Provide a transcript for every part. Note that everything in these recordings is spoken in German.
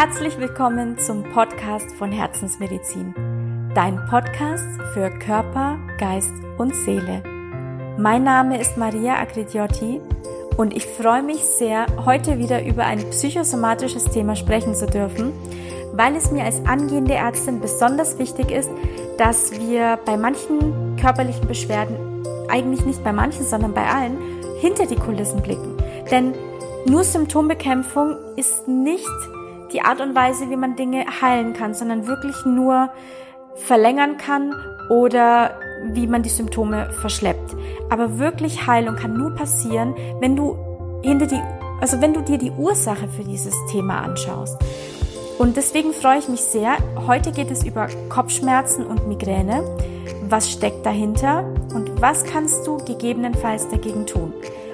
Herzlich willkommen zum Podcast von Herzensmedizin, dein Podcast für Körper, Geist und Seele. Mein Name ist Maria Agridiotti und ich freue mich sehr, heute wieder über ein psychosomatisches Thema sprechen zu dürfen, weil es mir als angehende Ärztin besonders wichtig ist, dass wir bei manchen körperlichen Beschwerden, eigentlich nicht bei manchen, sondern bei allen, hinter die Kulissen blicken. Denn nur Symptombekämpfung ist nicht die Art und Weise, wie man Dinge heilen kann, sondern wirklich nur verlängern kann oder wie man die Symptome verschleppt. Aber wirklich Heilung kann nur passieren, wenn du hinter die, also wenn du dir die Ursache für dieses Thema anschaust. Und deswegen freue ich mich sehr. Heute geht es über Kopfschmerzen und Migräne. Was steckt dahinter und was kannst du gegebenenfalls dagegen tun?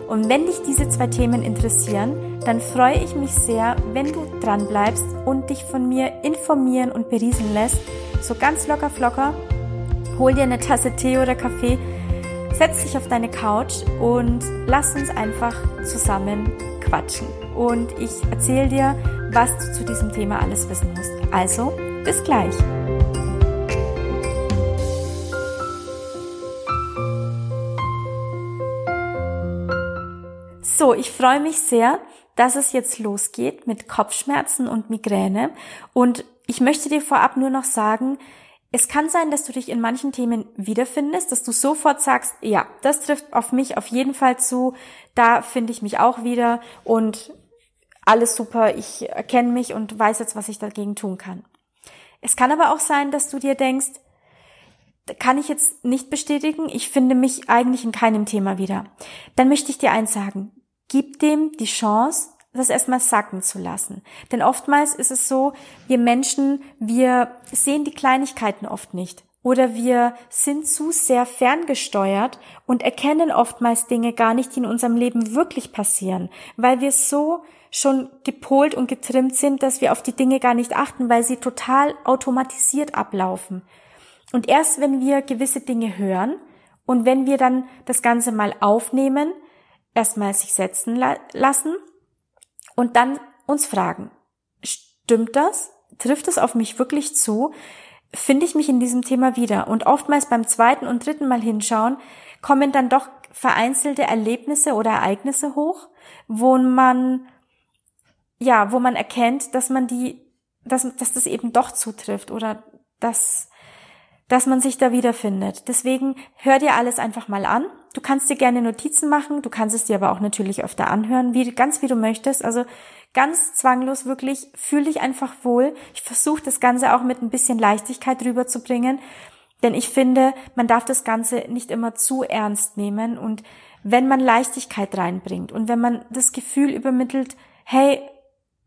Und wenn dich diese zwei Themen interessieren, dann freue ich mich sehr, wenn du dran bleibst und dich von mir informieren und berieseln lässt. So ganz locker flocker. Hol dir eine Tasse Tee oder Kaffee, setz dich auf deine Couch und lass uns einfach zusammen quatschen. Und ich erzähle dir, was du zu diesem Thema alles wissen musst. Also, bis gleich. So, ich freue mich sehr, dass es jetzt losgeht mit Kopfschmerzen und Migräne. Und ich möchte dir vorab nur noch sagen, es kann sein, dass du dich in manchen Themen wiederfindest, dass du sofort sagst, ja, das trifft auf mich auf jeden Fall zu, da finde ich mich auch wieder und alles super, ich erkenne mich und weiß jetzt, was ich dagegen tun kann. Es kann aber auch sein, dass du dir denkst, kann ich jetzt nicht bestätigen, ich finde mich eigentlich in keinem Thema wieder. Dann möchte ich dir eins sagen, Gib dem die Chance, das erstmal sacken zu lassen. Denn oftmals ist es so, wir Menschen, wir sehen die Kleinigkeiten oft nicht. Oder wir sind zu sehr ferngesteuert und erkennen oftmals Dinge gar nicht, die in unserem Leben wirklich passieren, weil wir so schon gepolt und getrimmt sind, dass wir auf die Dinge gar nicht achten, weil sie total automatisiert ablaufen. Und erst wenn wir gewisse Dinge hören und wenn wir dann das Ganze mal aufnehmen, erstmal sich setzen la lassen und dann uns fragen, stimmt das? Trifft es auf mich wirklich zu? Finde ich mich in diesem Thema wieder? Und oftmals beim zweiten und dritten Mal hinschauen, kommen dann doch vereinzelte Erlebnisse oder Ereignisse hoch, wo man, ja, wo man erkennt, dass man die, dass, dass das eben doch zutrifft oder dass dass man sich da wiederfindet. Deswegen hör dir alles einfach mal an. Du kannst dir gerne Notizen machen, du kannst es dir aber auch natürlich öfter anhören, wie, ganz wie du möchtest. Also ganz zwanglos wirklich, fühl dich einfach wohl. Ich versuche das Ganze auch mit ein bisschen Leichtigkeit rüberzubringen, denn ich finde, man darf das Ganze nicht immer zu ernst nehmen und wenn man Leichtigkeit reinbringt und wenn man das Gefühl übermittelt, hey,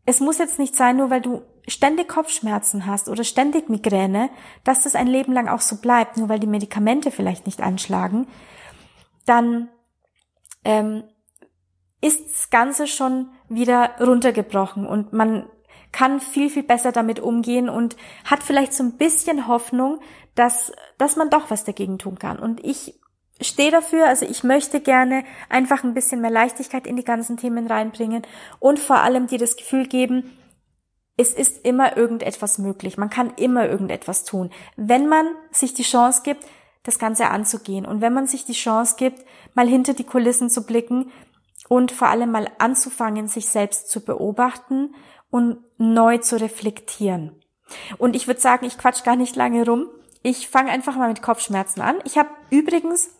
es muss jetzt nicht sein, nur weil du ständig Kopfschmerzen hast oder ständig Migräne, dass das ein Leben lang auch so bleibt, nur weil die Medikamente vielleicht nicht anschlagen, dann ähm, ist das Ganze schon wieder runtergebrochen und man kann viel, viel besser damit umgehen und hat vielleicht so ein bisschen Hoffnung, dass, dass man doch was dagegen tun kann. Und ich stehe dafür, also ich möchte gerne einfach ein bisschen mehr Leichtigkeit in die ganzen Themen reinbringen und vor allem dir das Gefühl geben, es ist immer irgendetwas möglich. Man kann immer irgendetwas tun, wenn man sich die Chance gibt, das Ganze anzugehen und wenn man sich die Chance gibt, mal hinter die Kulissen zu blicken und vor allem mal anzufangen, sich selbst zu beobachten und neu zu reflektieren. Und ich würde sagen, ich quatsch gar nicht lange rum. Ich fange einfach mal mit Kopfschmerzen an. Ich habe übrigens,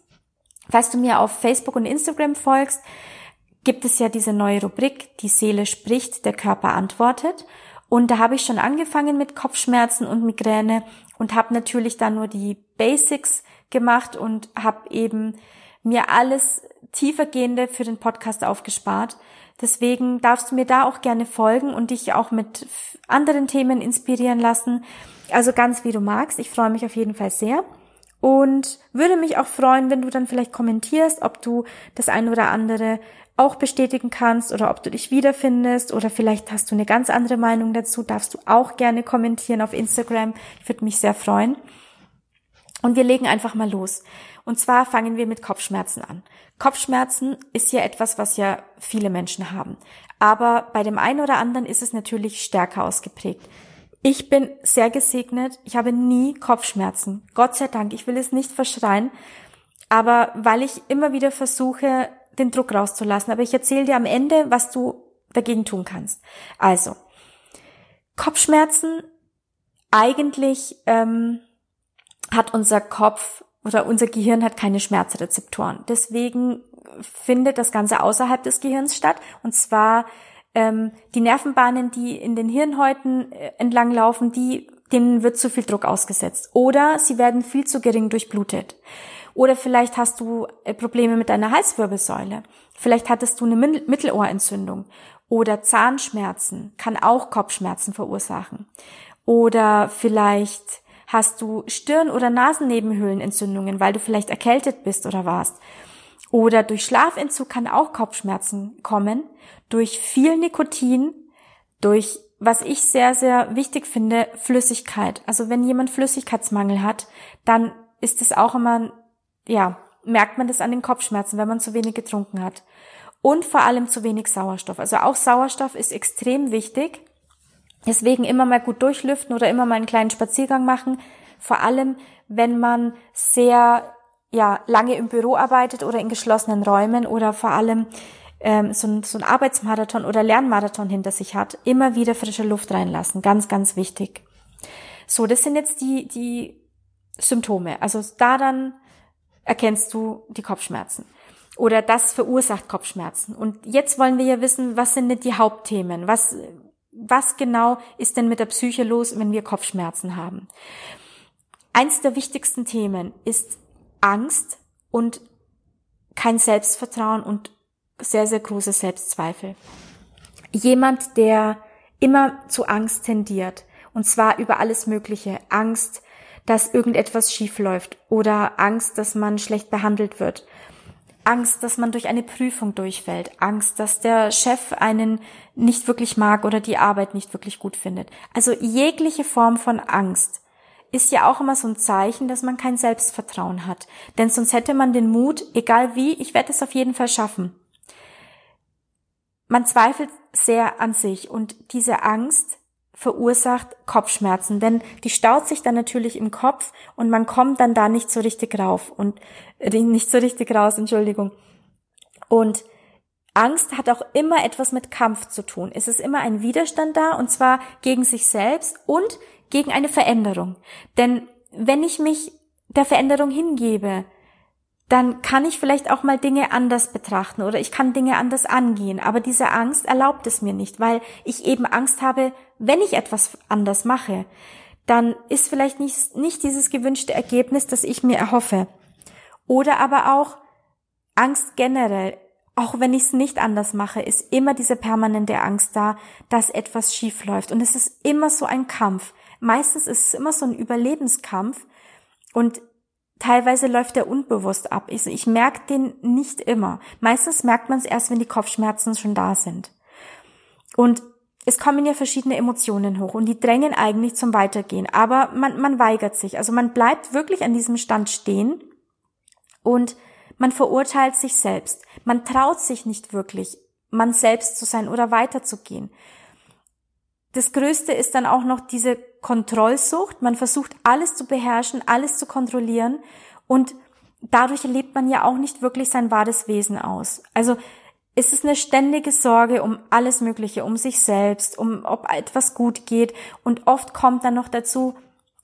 falls du mir auf Facebook und Instagram folgst, gibt es ja diese neue Rubrik, die Seele spricht, der Körper antwortet. Und da habe ich schon angefangen mit Kopfschmerzen und Migräne und habe natürlich dann nur die Basics gemacht und habe eben mir alles tiefergehende für den Podcast aufgespart. Deswegen darfst du mir da auch gerne folgen und dich auch mit anderen Themen inspirieren lassen. Also ganz wie du magst. Ich freue mich auf jeden Fall sehr und würde mich auch freuen, wenn du dann vielleicht kommentierst, ob du das eine oder andere auch bestätigen kannst oder ob du dich wiederfindest oder vielleicht hast du eine ganz andere Meinung dazu, darfst du auch gerne kommentieren auf Instagram. Ich würde mich sehr freuen. Und wir legen einfach mal los. Und zwar fangen wir mit Kopfschmerzen an. Kopfschmerzen ist ja etwas, was ja viele Menschen haben. Aber bei dem einen oder anderen ist es natürlich stärker ausgeprägt. Ich bin sehr gesegnet. Ich habe nie Kopfschmerzen. Gott sei Dank. Ich will es nicht verschreien. Aber weil ich immer wieder versuche, den Druck rauszulassen. Aber ich erzähle dir am Ende, was du dagegen tun kannst. Also, Kopfschmerzen eigentlich ähm, hat unser Kopf oder unser Gehirn hat keine Schmerzrezeptoren. Deswegen findet das Ganze außerhalb des Gehirns statt. Und zwar ähm, die Nervenbahnen, die in den Hirnhäuten äh, entlang laufen, die, denen wird zu viel Druck ausgesetzt. Oder sie werden viel zu gering durchblutet. Oder vielleicht hast du äh, Probleme mit deiner Halswirbelsäule. Vielleicht hattest du eine Mittelohrentzündung. Oder Zahnschmerzen kann auch Kopfschmerzen verursachen. Oder vielleicht hast du Stirn- oder Nasennebenhöhlenentzündungen, weil du vielleicht erkältet bist oder warst. Oder durch Schlafentzug kann auch Kopfschmerzen kommen, durch viel Nikotin, durch, was ich sehr, sehr wichtig finde, Flüssigkeit. Also wenn jemand Flüssigkeitsmangel hat, dann ist es auch immer, ja, merkt man das an den Kopfschmerzen, wenn man zu wenig getrunken hat. Und vor allem zu wenig Sauerstoff. Also auch Sauerstoff ist extrem wichtig. Deswegen immer mal gut durchlüften oder immer mal einen kleinen Spaziergang machen. Vor allem, wenn man sehr ja, lange im Büro arbeitet oder in geschlossenen Räumen oder vor allem ähm, so, ein, so ein Arbeitsmarathon oder Lernmarathon hinter sich hat, immer wieder frische Luft reinlassen. Ganz, ganz wichtig. So, das sind jetzt die, die Symptome. Also daran erkennst du die Kopfschmerzen. Oder das verursacht Kopfschmerzen. Und jetzt wollen wir ja wissen, was sind denn die Hauptthemen? Was, was genau ist denn mit der Psyche los, wenn wir Kopfschmerzen haben? Eins der wichtigsten Themen ist Angst und kein Selbstvertrauen und sehr, sehr große Selbstzweifel. Jemand, der immer zu Angst tendiert, und zwar über alles Mögliche. Angst, dass irgendetwas schief läuft oder Angst, dass man schlecht behandelt wird Angst, dass man durch eine Prüfung durchfällt, Angst, dass der Chef einen nicht wirklich mag oder die Arbeit nicht wirklich gut findet. Also jegliche Form von Angst ist ja auch immer so ein Zeichen, dass man kein Selbstvertrauen hat. Denn sonst hätte man den Mut, egal wie, ich werde es auf jeden Fall schaffen. Man zweifelt sehr an sich und diese Angst verursacht Kopfschmerzen, denn die staut sich dann natürlich im Kopf und man kommt dann da nicht so richtig rauf und äh, nicht so richtig raus, Entschuldigung. Und Angst hat auch immer etwas mit Kampf zu tun. Es ist immer ein Widerstand da und zwar gegen sich selbst und gegen eine Veränderung. Denn wenn ich mich der Veränderung hingebe, dann kann ich vielleicht auch mal Dinge anders betrachten oder ich kann Dinge anders angehen. Aber diese Angst erlaubt es mir nicht, weil ich eben Angst habe, wenn ich etwas anders mache, dann ist vielleicht nicht, nicht dieses gewünschte Ergebnis, das ich mir erhoffe. Oder aber auch Angst generell. Auch wenn ich es nicht anders mache, ist immer diese permanente Angst da, dass etwas schief läuft. Und es ist immer so ein Kampf. Meistens ist es immer so ein Überlebenskampf. Und Teilweise läuft er unbewusst ab. Ich, ich merke den nicht immer. Meistens merkt man es erst, wenn die Kopfschmerzen schon da sind. Und es kommen ja verschiedene Emotionen hoch und die drängen eigentlich zum Weitergehen. Aber man, man weigert sich. Also man bleibt wirklich an diesem Stand stehen und man verurteilt sich selbst. Man traut sich nicht wirklich, man selbst zu sein oder weiterzugehen. Das Größte ist dann auch noch diese Kontrollsucht. Man versucht alles zu beherrschen, alles zu kontrollieren und dadurch erlebt man ja auch nicht wirklich sein wahres Wesen aus. Also es ist eine ständige Sorge um alles Mögliche, um sich selbst, um ob etwas gut geht und oft kommt dann noch dazu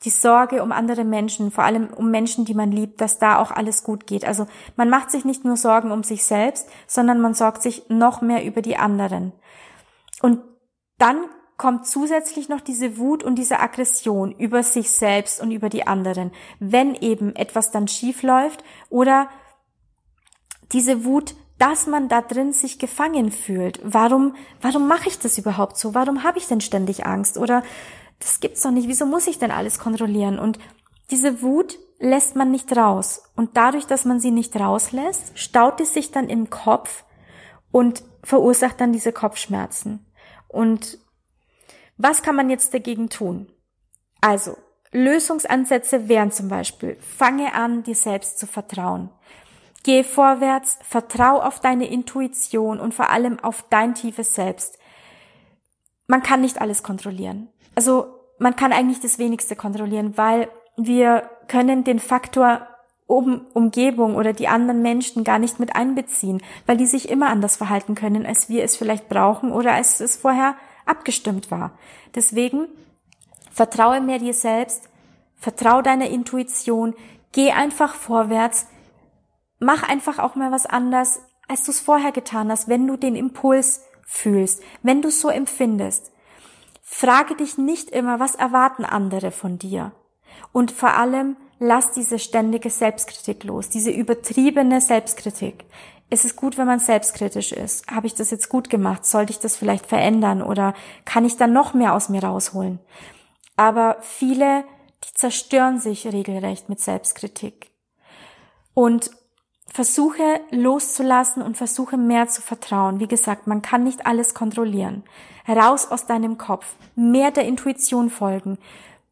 die Sorge um andere Menschen, vor allem um Menschen, die man liebt, dass da auch alles gut geht. Also man macht sich nicht nur Sorgen um sich selbst, sondern man sorgt sich noch mehr über die anderen. Und dann kommt zusätzlich noch diese Wut und diese Aggression über sich selbst und über die anderen, wenn eben etwas dann schief läuft oder diese Wut, dass man da drin sich gefangen fühlt. Warum, warum mache ich das überhaupt so? Warum habe ich denn ständig Angst? Oder das gibt's doch nicht. Wieso muss ich denn alles kontrollieren? Und diese Wut lässt man nicht raus. Und dadurch, dass man sie nicht rauslässt, staut es sich dann im Kopf und verursacht dann diese Kopfschmerzen. Und was kann man jetzt dagegen tun? Also, Lösungsansätze wären zum Beispiel, fange an, dir selbst zu vertrauen. Geh vorwärts, vertrau auf deine Intuition und vor allem auf dein tiefes Selbst. Man kann nicht alles kontrollieren. Also man kann eigentlich das wenigste kontrollieren, weil wir können den Faktor um Umgebung oder die anderen Menschen gar nicht mit einbeziehen, weil die sich immer anders verhalten können, als wir es vielleicht brauchen oder als es vorher abgestimmt war. Deswegen vertraue mehr dir selbst, vertraue deiner Intuition, geh einfach vorwärts, mach einfach auch mal was anders, als du es vorher getan hast, wenn du den Impuls fühlst, wenn du es so empfindest. Frage dich nicht immer, was erwarten andere von dir? Und vor allem, lass diese ständige Selbstkritik los, diese übertriebene Selbstkritik. Es ist gut, wenn man selbstkritisch ist. Habe ich das jetzt gut gemacht? Sollte ich das vielleicht verändern oder kann ich dann noch mehr aus mir rausholen? Aber viele, die zerstören sich regelrecht mit Selbstkritik. Und versuche loszulassen und versuche mehr zu vertrauen. Wie gesagt, man kann nicht alles kontrollieren. Raus aus deinem Kopf, mehr der Intuition folgen.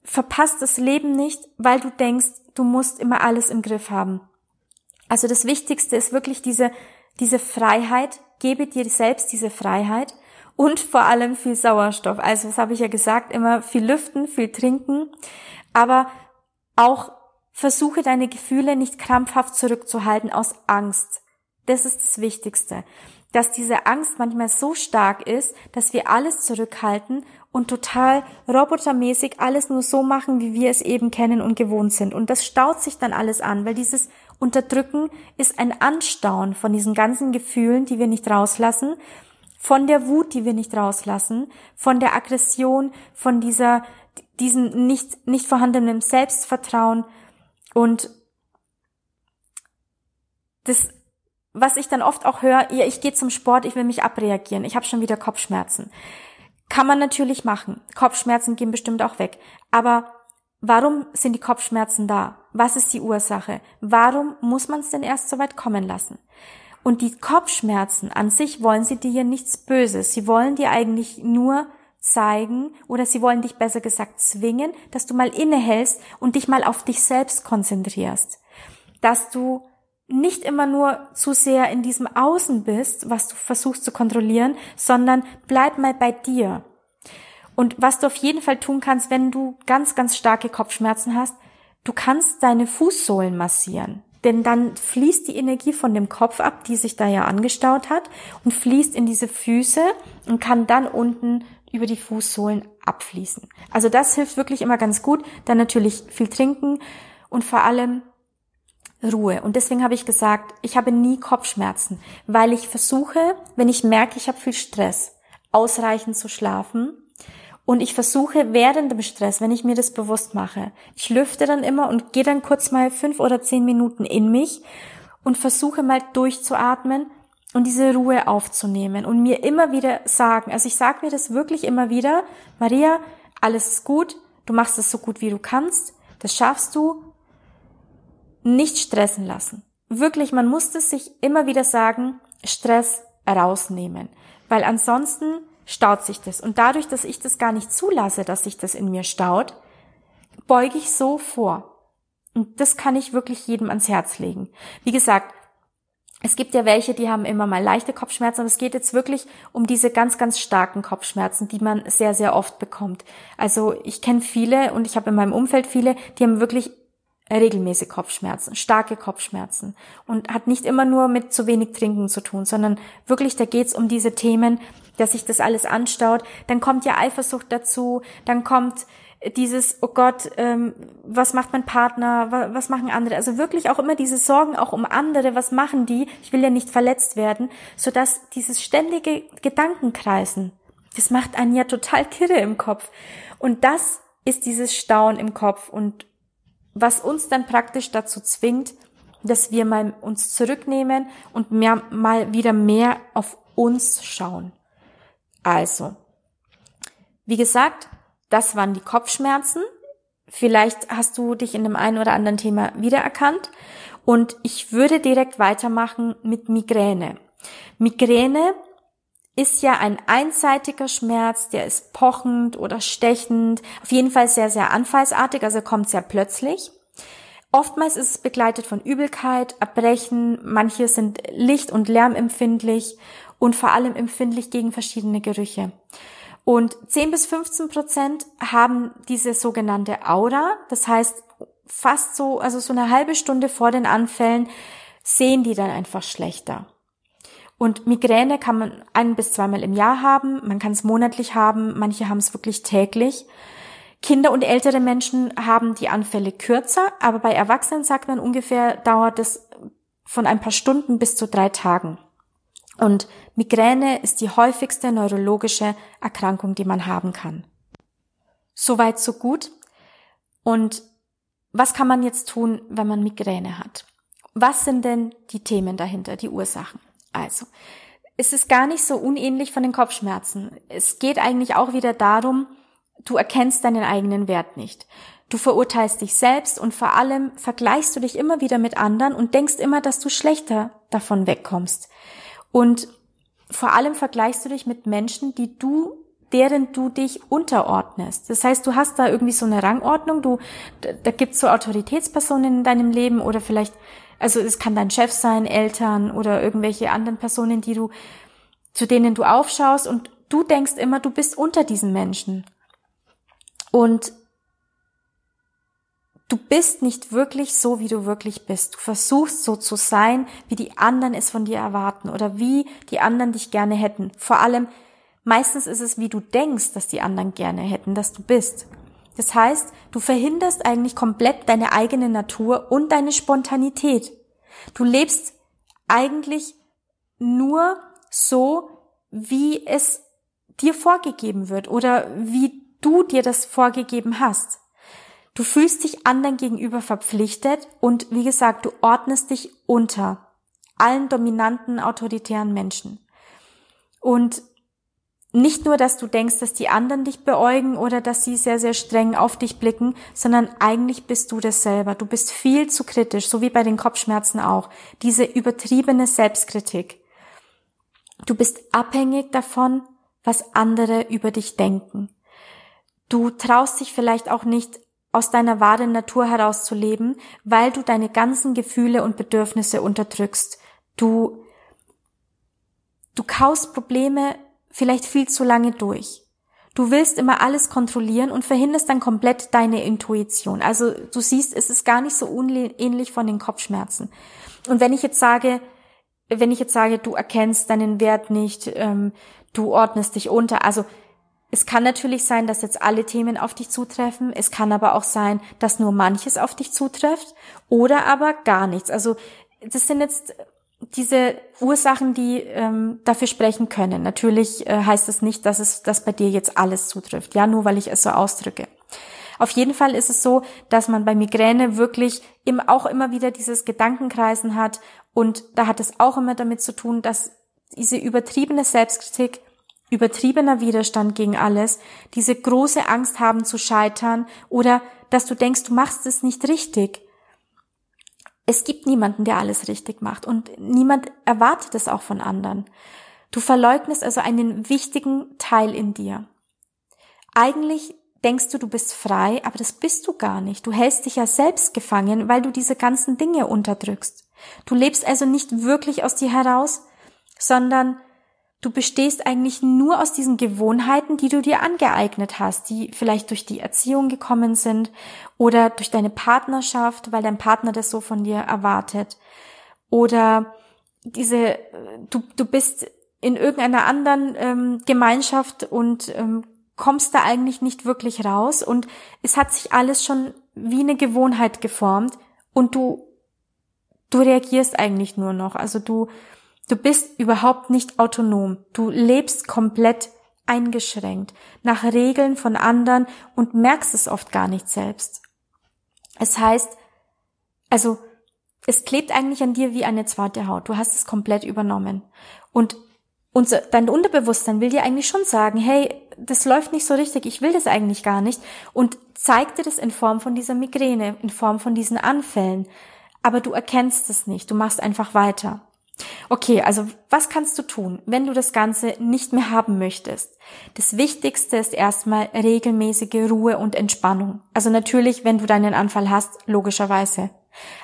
Verpasst das Leben nicht, weil du denkst, du musst immer alles im Griff haben. Also das Wichtigste ist wirklich diese, diese Freiheit. Gebe dir selbst diese Freiheit und vor allem viel Sauerstoff. Also das habe ich ja gesagt, immer viel lüften, viel trinken, aber auch versuche deine Gefühle nicht krampfhaft zurückzuhalten aus Angst. Das ist das Wichtigste. Dass diese Angst manchmal so stark ist, dass wir alles zurückhalten und total robotermäßig alles nur so machen, wie wir es eben kennen und gewohnt sind. Und das staut sich dann alles an, weil dieses Unterdrücken ist ein Anstauen von diesen ganzen Gefühlen, die wir nicht rauslassen, von der Wut, die wir nicht rauslassen, von der Aggression, von dieser, diesem nicht, nicht vorhandenen Selbstvertrauen und das, was ich dann oft auch höre, ja, ich gehe zum Sport, ich will mich abreagieren, ich habe schon wieder Kopfschmerzen. Kann man natürlich machen. Kopfschmerzen gehen bestimmt auch weg. Aber warum sind die Kopfschmerzen da? Was ist die Ursache? Warum muss man es denn erst so weit kommen lassen? Und die Kopfschmerzen an sich wollen sie dir nichts Böses. Sie wollen dir eigentlich nur zeigen oder sie wollen dich besser gesagt zwingen, dass du mal innehältst und dich mal auf dich selbst konzentrierst. Dass du nicht immer nur zu sehr in diesem Außen bist, was du versuchst zu kontrollieren, sondern bleib mal bei dir. Und was du auf jeden Fall tun kannst, wenn du ganz, ganz starke Kopfschmerzen hast, du kannst deine Fußsohlen massieren. Denn dann fließt die Energie von dem Kopf ab, die sich da ja angestaut hat, und fließt in diese Füße und kann dann unten über die Fußsohlen abfließen. Also das hilft wirklich immer ganz gut. Dann natürlich viel trinken und vor allem Ruhe. Und deswegen habe ich gesagt, ich habe nie Kopfschmerzen, weil ich versuche, wenn ich merke, ich habe viel Stress, ausreichend zu schlafen. Und ich versuche während dem Stress, wenn ich mir das bewusst mache, ich lüfte dann immer und gehe dann kurz mal fünf oder zehn Minuten in mich und versuche mal durchzuatmen und diese Ruhe aufzunehmen und mir immer wieder sagen, also ich sage mir das wirklich immer wieder, Maria, alles ist gut, du machst es so gut wie du kannst, das schaffst du, nicht stressen lassen. Wirklich, man muss es sich immer wieder sagen, Stress rausnehmen, weil ansonsten staut sich das. Und dadurch, dass ich das gar nicht zulasse, dass sich das in mir staut, beuge ich so vor. Und das kann ich wirklich jedem ans Herz legen. Wie gesagt, es gibt ja welche, die haben immer mal leichte Kopfschmerzen, aber es geht jetzt wirklich um diese ganz, ganz starken Kopfschmerzen, die man sehr, sehr oft bekommt. Also ich kenne viele und ich habe in meinem Umfeld viele, die haben wirklich regelmäßig Kopfschmerzen, starke Kopfschmerzen und hat nicht immer nur mit zu wenig Trinken zu tun, sondern wirklich, da geht's um diese Themen, dass sich das alles anstaut. Dann kommt ja Eifersucht dazu, dann kommt dieses, oh Gott, ähm, was macht mein Partner, was, machen andere? Also wirklich auch immer diese Sorgen auch um andere, was machen die? Ich will ja nicht verletzt werden, so dass dieses ständige Gedankenkreisen, das macht einen ja total kirre im Kopf. Und das ist dieses Stauen im Kopf und was uns dann praktisch dazu zwingt, dass wir mal uns zurücknehmen und mehr, mal wieder mehr auf uns schauen. Also, wie gesagt, das waren die Kopfschmerzen. Vielleicht hast du dich in dem einen oder anderen Thema wiedererkannt. Und ich würde direkt weitermachen mit Migräne. Migräne ist ja ein einseitiger Schmerz, der ist pochend oder stechend, auf jeden Fall sehr, sehr anfallsartig, also kommt sehr plötzlich. Oftmals ist es begleitet von Übelkeit, Erbrechen, manche sind licht- und lärmempfindlich und vor allem empfindlich gegen verschiedene Gerüche. Und 10 bis 15 Prozent haben diese sogenannte Aura, das heißt fast so, also so eine halbe Stunde vor den Anfällen sehen die dann einfach schlechter. Und Migräne kann man ein bis zweimal im Jahr haben, man kann es monatlich haben, manche haben es wirklich täglich. Kinder und ältere Menschen haben die Anfälle kürzer, aber bei Erwachsenen sagt man ungefähr dauert es von ein paar Stunden bis zu drei Tagen. Und Migräne ist die häufigste neurologische Erkrankung, die man haben kann. Soweit, so gut. Und was kann man jetzt tun, wenn man Migräne hat? Was sind denn die Themen dahinter, die Ursachen? Also, es ist gar nicht so unähnlich von den Kopfschmerzen. Es geht eigentlich auch wieder darum, du erkennst deinen eigenen Wert nicht. Du verurteilst dich selbst und vor allem vergleichst du dich immer wieder mit anderen und denkst immer, dass du schlechter davon wegkommst. Und vor allem vergleichst du dich mit Menschen, die du deren du dich unterordnest. Das heißt, du hast da irgendwie so eine Rangordnung, du, da, gibt's so Autoritätspersonen in deinem Leben oder vielleicht also es kann dein Chef sein, Eltern oder irgendwelche anderen Personen, die du, zu denen du aufschaust und du denkst immer, du bist unter diesen Menschen. Und du bist nicht wirklich so, wie du wirklich bist. Du versuchst so zu sein, wie die anderen es von dir erwarten oder wie die anderen dich gerne hätten. Vor allem, meistens ist es, wie du denkst, dass die anderen gerne hätten, dass du bist. Das heißt, du verhinderst eigentlich komplett deine eigene Natur und deine Spontanität. Du lebst eigentlich nur so, wie es dir vorgegeben wird oder wie du dir das vorgegeben hast. Du fühlst dich anderen gegenüber verpflichtet und wie gesagt, du ordnest dich unter allen dominanten autoritären Menschen. Und nicht nur, dass du denkst, dass die anderen dich beäugen oder dass sie sehr, sehr streng auf dich blicken, sondern eigentlich bist du das selber. Du bist viel zu kritisch, so wie bei den Kopfschmerzen auch. Diese übertriebene Selbstkritik. Du bist abhängig davon, was andere über dich denken. Du traust dich vielleicht auch nicht aus deiner wahren Natur heraus zu leben, weil du deine ganzen Gefühle und Bedürfnisse unterdrückst. Du, du kaust Probleme vielleicht viel zu lange durch. Du willst immer alles kontrollieren und verhinderst dann komplett deine Intuition. Also du siehst, es ist gar nicht so unähnlich von den Kopfschmerzen. Und wenn ich jetzt sage, wenn ich jetzt sage, du erkennst deinen Wert nicht, ähm, du ordnest dich unter, also es kann natürlich sein, dass jetzt alle Themen auf dich zutreffen. Es kann aber auch sein, dass nur manches auf dich zutrifft oder aber gar nichts. Also das sind jetzt diese Ursachen, die ähm, dafür sprechen können. Natürlich äh, heißt das nicht, dass es dass bei dir jetzt alles zutrifft, ja, nur weil ich es so ausdrücke. Auf jeden Fall ist es so, dass man bei Migräne wirklich im, auch immer wieder dieses Gedankenkreisen hat und da hat es auch immer damit zu tun, dass diese übertriebene Selbstkritik, übertriebener Widerstand gegen alles, diese große Angst haben zu scheitern oder dass du denkst, du machst es nicht richtig es gibt niemanden, der alles richtig macht und niemand erwartet es auch von anderen. Du verleugnest also einen wichtigen Teil in dir. Eigentlich denkst du, du bist frei, aber das bist du gar nicht. Du hältst dich ja selbst gefangen, weil du diese ganzen Dinge unterdrückst. Du lebst also nicht wirklich aus dir heraus, sondern Du bestehst eigentlich nur aus diesen Gewohnheiten, die du dir angeeignet hast, die vielleicht durch die Erziehung gekommen sind oder durch deine Partnerschaft, weil dein Partner das so von dir erwartet. Oder diese, du, du bist in irgendeiner anderen ähm, Gemeinschaft und ähm, kommst da eigentlich nicht wirklich raus und es hat sich alles schon wie eine Gewohnheit geformt und du, du reagierst eigentlich nur noch. Also du, Du bist überhaupt nicht autonom. Du lebst komplett eingeschränkt nach Regeln von anderen und merkst es oft gar nicht selbst. Es heißt, also es klebt eigentlich an dir wie eine zweite Haut. Du hast es komplett übernommen. Und unser, dein Unterbewusstsein will dir eigentlich schon sagen, hey, das läuft nicht so richtig, ich will das eigentlich gar nicht. Und zeigt dir das in Form von dieser Migräne, in Form von diesen Anfällen. Aber du erkennst es nicht, du machst einfach weiter. Okay, also was kannst du tun, wenn du das Ganze nicht mehr haben möchtest? Das Wichtigste ist erstmal regelmäßige Ruhe und Entspannung. Also natürlich, wenn du deinen Anfall hast, logischerweise.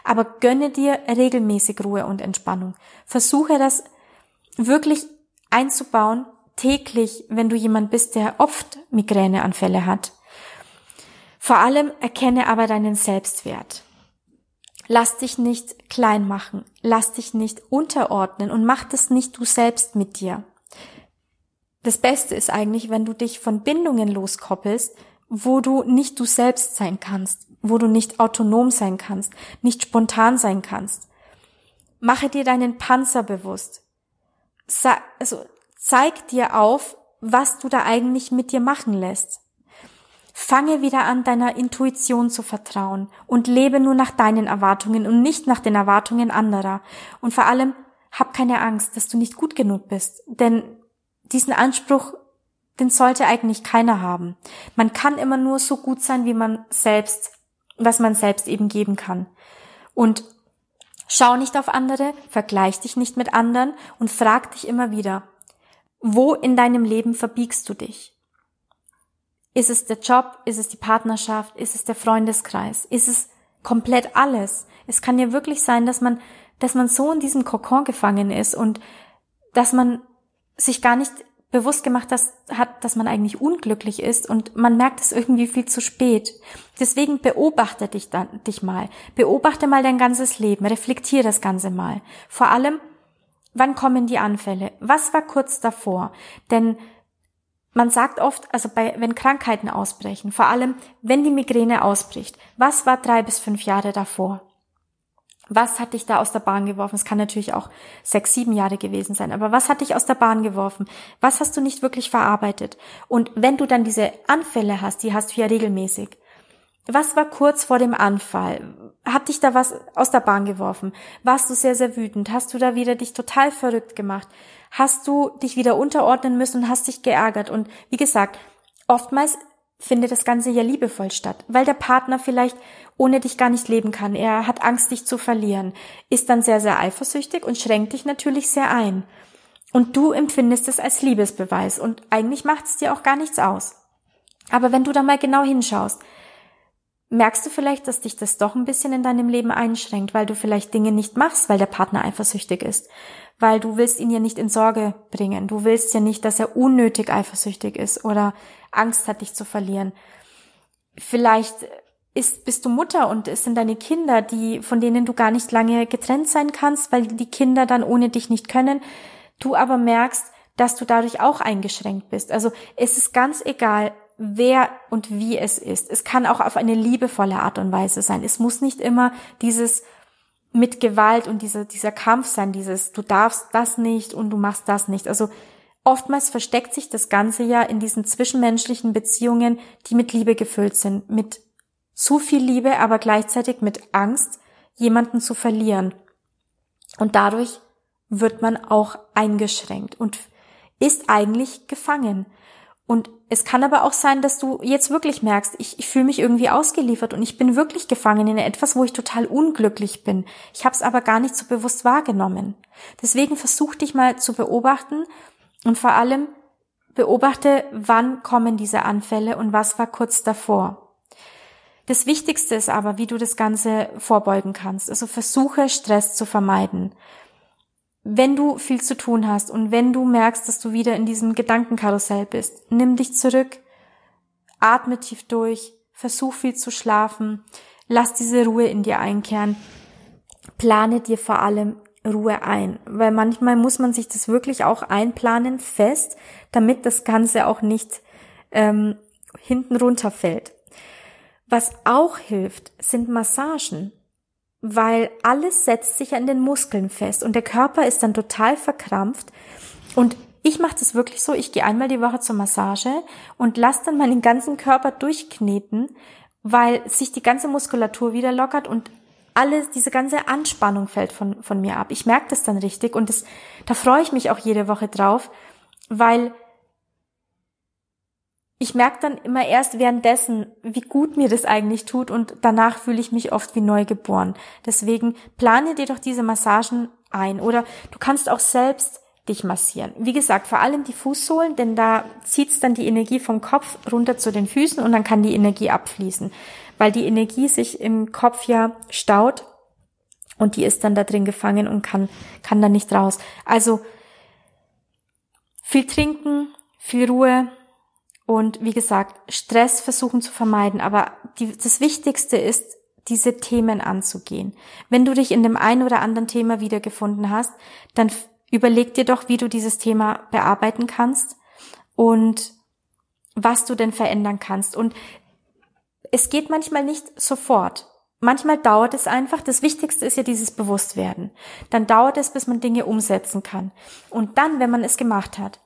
Aber gönne dir regelmäßig Ruhe und Entspannung. Versuche das wirklich einzubauen, täglich, wenn du jemand bist, der oft Migräneanfälle hat. Vor allem erkenne aber deinen Selbstwert. Lass dich nicht klein machen, lass dich nicht unterordnen und mach das nicht du selbst mit dir. Das Beste ist eigentlich, wenn du dich von Bindungen loskoppelst, wo du nicht du selbst sein kannst, wo du nicht autonom sein kannst, nicht spontan sein kannst. Mache dir deinen Panzer bewusst. also zeig dir auf, was du da eigentlich mit dir machen lässt. Fange wieder an, deiner Intuition zu vertrauen und lebe nur nach deinen Erwartungen und nicht nach den Erwartungen anderer. Und vor allem, hab keine Angst, dass du nicht gut genug bist, denn diesen Anspruch, den sollte eigentlich keiner haben. Man kann immer nur so gut sein, wie man selbst, was man selbst eben geben kann. Und schau nicht auf andere, vergleich dich nicht mit anderen und frag dich immer wieder, wo in deinem Leben verbiegst du dich? Ist es der Job? Ist es die Partnerschaft? Ist es der Freundeskreis? Ist es komplett alles? Es kann ja wirklich sein, dass man, dass man so in diesem Kokon gefangen ist und dass man sich gar nicht bewusst gemacht hat, dass man eigentlich unglücklich ist und man merkt es irgendwie viel zu spät. Deswegen beobachte dich dann, dich mal. Beobachte mal dein ganzes Leben. Reflektiere das Ganze mal. Vor allem, wann kommen die Anfälle? Was war kurz davor? Denn man sagt oft, also bei, wenn Krankheiten ausbrechen, vor allem wenn die Migräne ausbricht, was war drei bis fünf Jahre davor? Was hat dich da aus der Bahn geworfen? Es kann natürlich auch sechs, sieben Jahre gewesen sein, aber was hat dich aus der Bahn geworfen? Was hast du nicht wirklich verarbeitet? Und wenn du dann diese Anfälle hast, die hast du ja regelmäßig. Was war kurz vor dem Anfall? Hat dich da was aus der Bahn geworfen? Warst du sehr, sehr wütend? Hast du da wieder dich total verrückt gemacht? Hast du dich wieder unterordnen müssen und hast dich geärgert. Und wie gesagt, oftmals findet das Ganze ja liebevoll statt, weil der Partner vielleicht ohne dich gar nicht leben kann. Er hat Angst, dich zu verlieren, ist dann sehr, sehr eifersüchtig und schränkt dich natürlich sehr ein. Und du empfindest es als Liebesbeweis und eigentlich macht es dir auch gar nichts aus. Aber wenn du da mal genau hinschaust, merkst du vielleicht, dass dich das doch ein bisschen in deinem Leben einschränkt, weil du vielleicht Dinge nicht machst, weil der Partner eifersüchtig ist weil du willst ihn ja nicht in Sorge bringen. Du willst ja nicht, dass er unnötig eifersüchtig ist oder Angst hat, dich zu verlieren. Vielleicht ist, bist du Mutter und es sind deine Kinder, die, von denen du gar nicht lange getrennt sein kannst, weil die Kinder dann ohne dich nicht können. Du aber merkst, dass du dadurch auch eingeschränkt bist. Also es ist ganz egal, wer und wie es ist. Es kann auch auf eine liebevolle Art und Weise sein. Es muss nicht immer dieses mit Gewalt und dieser, dieser Kampf sein, dieses, du darfst das nicht und du machst das nicht. Also oftmals versteckt sich das Ganze ja in diesen zwischenmenschlichen Beziehungen, die mit Liebe gefüllt sind, mit zu viel Liebe, aber gleichzeitig mit Angst, jemanden zu verlieren. Und dadurch wird man auch eingeschränkt und ist eigentlich gefangen. Und es kann aber auch sein, dass du jetzt wirklich merkst, ich, ich fühle mich irgendwie ausgeliefert und ich bin wirklich gefangen in etwas, wo ich total unglücklich bin. Ich habe es aber gar nicht so bewusst wahrgenommen. Deswegen versuch dich mal zu beobachten und vor allem beobachte, wann kommen diese Anfälle und was war kurz davor. Das Wichtigste ist aber, wie du das Ganze vorbeugen kannst. Also versuche Stress zu vermeiden wenn du viel zu tun hast und wenn du merkst, dass du wieder in diesem Gedankenkarussell bist, nimm dich zurück, atme tief durch, versuch viel zu schlafen, lass diese Ruhe in dir einkehren, plane dir vor allem Ruhe ein, weil manchmal muss man sich das wirklich auch einplanen fest, damit das Ganze auch nicht ähm, hinten runterfällt. Was auch hilft, sind Massagen weil alles setzt sich an den Muskeln fest und der Körper ist dann total verkrampft und ich mache das wirklich so, ich gehe einmal die Woche zur Massage und lasse dann meinen ganzen Körper durchkneten, weil sich die ganze Muskulatur wieder lockert und alles, diese ganze Anspannung fällt von, von mir ab. Ich merke das dann richtig und das, da freue ich mich auch jede Woche drauf, weil ich merke dann immer erst währenddessen, wie gut mir das eigentlich tut und danach fühle ich mich oft wie neugeboren. Deswegen plane dir doch diese Massagen ein. Oder du kannst auch selbst dich massieren. Wie gesagt, vor allem die Fußsohlen, denn da zieht's dann die Energie vom Kopf runter zu den Füßen und dann kann die Energie abfließen, weil die Energie sich im Kopf ja staut und die ist dann da drin gefangen und kann, kann dann nicht raus. Also viel trinken, viel Ruhe und wie gesagt, Stress versuchen zu vermeiden. Aber die, das Wichtigste ist, diese Themen anzugehen. Wenn du dich in dem einen oder anderen Thema wiedergefunden hast, dann überleg dir doch, wie du dieses Thema bearbeiten kannst und was du denn verändern kannst. Und es geht manchmal nicht sofort. Manchmal dauert es einfach. Das Wichtigste ist ja dieses Bewusstwerden. Dann dauert es, bis man Dinge umsetzen kann. Und dann, wenn man es gemacht hat,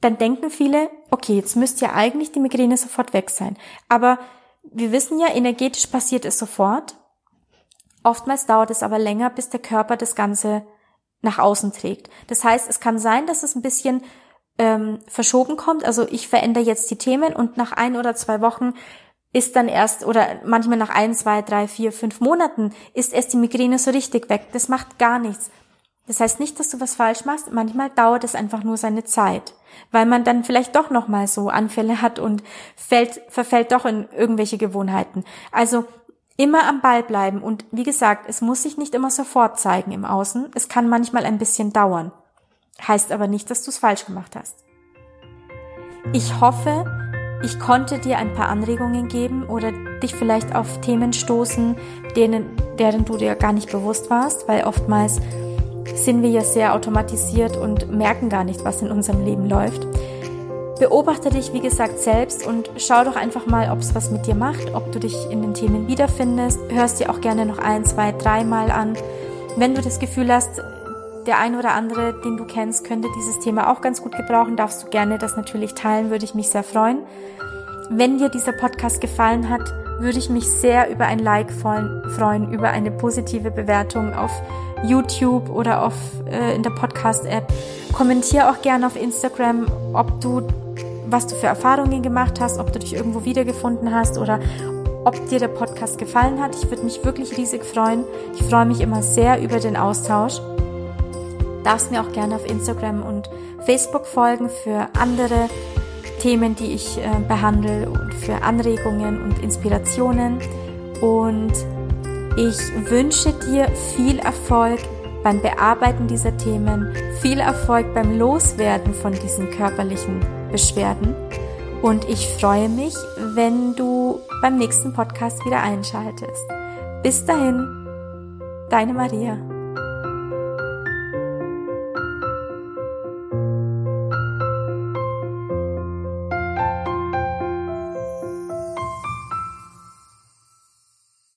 dann denken viele, okay, jetzt müsste ja eigentlich die Migräne sofort weg sein. Aber wir wissen ja, energetisch passiert es sofort. Oftmals dauert es aber länger, bis der Körper das Ganze nach außen trägt. Das heißt, es kann sein, dass es ein bisschen ähm, verschoben kommt. Also ich verändere jetzt die Themen und nach ein oder zwei Wochen ist dann erst, oder manchmal nach ein, zwei, drei, vier, fünf Monaten ist erst die Migräne so richtig weg. Das macht gar nichts. Das heißt nicht, dass du was falsch machst. Manchmal dauert es einfach nur seine Zeit, weil man dann vielleicht doch noch mal so Anfälle hat und fällt, verfällt doch in irgendwelche Gewohnheiten. Also immer am Ball bleiben und wie gesagt, es muss sich nicht immer sofort zeigen im Außen. Es kann manchmal ein bisschen dauern. Heißt aber nicht, dass du es falsch gemacht hast. Ich hoffe, ich konnte dir ein paar Anregungen geben oder dich vielleicht auf Themen stoßen, denen, deren du dir gar nicht bewusst warst, weil oftmals sind wir ja sehr automatisiert und merken gar nicht, was in unserem Leben läuft. Beobachte dich, wie gesagt, selbst und schau doch einfach mal, ob es was mit dir macht, ob du dich in den Themen wiederfindest. Hörst dir auch gerne noch ein, zwei, dreimal an. Wenn du das Gefühl hast, der ein oder andere, den du kennst, könnte dieses Thema auch ganz gut gebrauchen, darfst du gerne das natürlich teilen, würde ich mich sehr freuen. Wenn dir dieser Podcast gefallen hat, würde ich mich sehr über ein Like freuen, über eine positive Bewertung auf YouTube oder auf, äh, in der Podcast-App. Kommentier auch gerne auf Instagram, ob du, was du für Erfahrungen gemacht hast, ob du dich irgendwo wiedergefunden hast oder ob dir der Podcast gefallen hat. Ich würde mich wirklich riesig freuen. Ich freue mich immer sehr über den Austausch. Darfst mir auch gerne auf Instagram und Facebook folgen für andere Themen, die ich äh, behandle und für Anregungen und Inspirationen. Und ich wünsche dir viel Erfolg beim Bearbeiten dieser Themen, viel Erfolg beim Loswerden von diesen körperlichen Beschwerden. Und ich freue mich, wenn du beim nächsten Podcast wieder einschaltest. Bis dahin, deine Maria.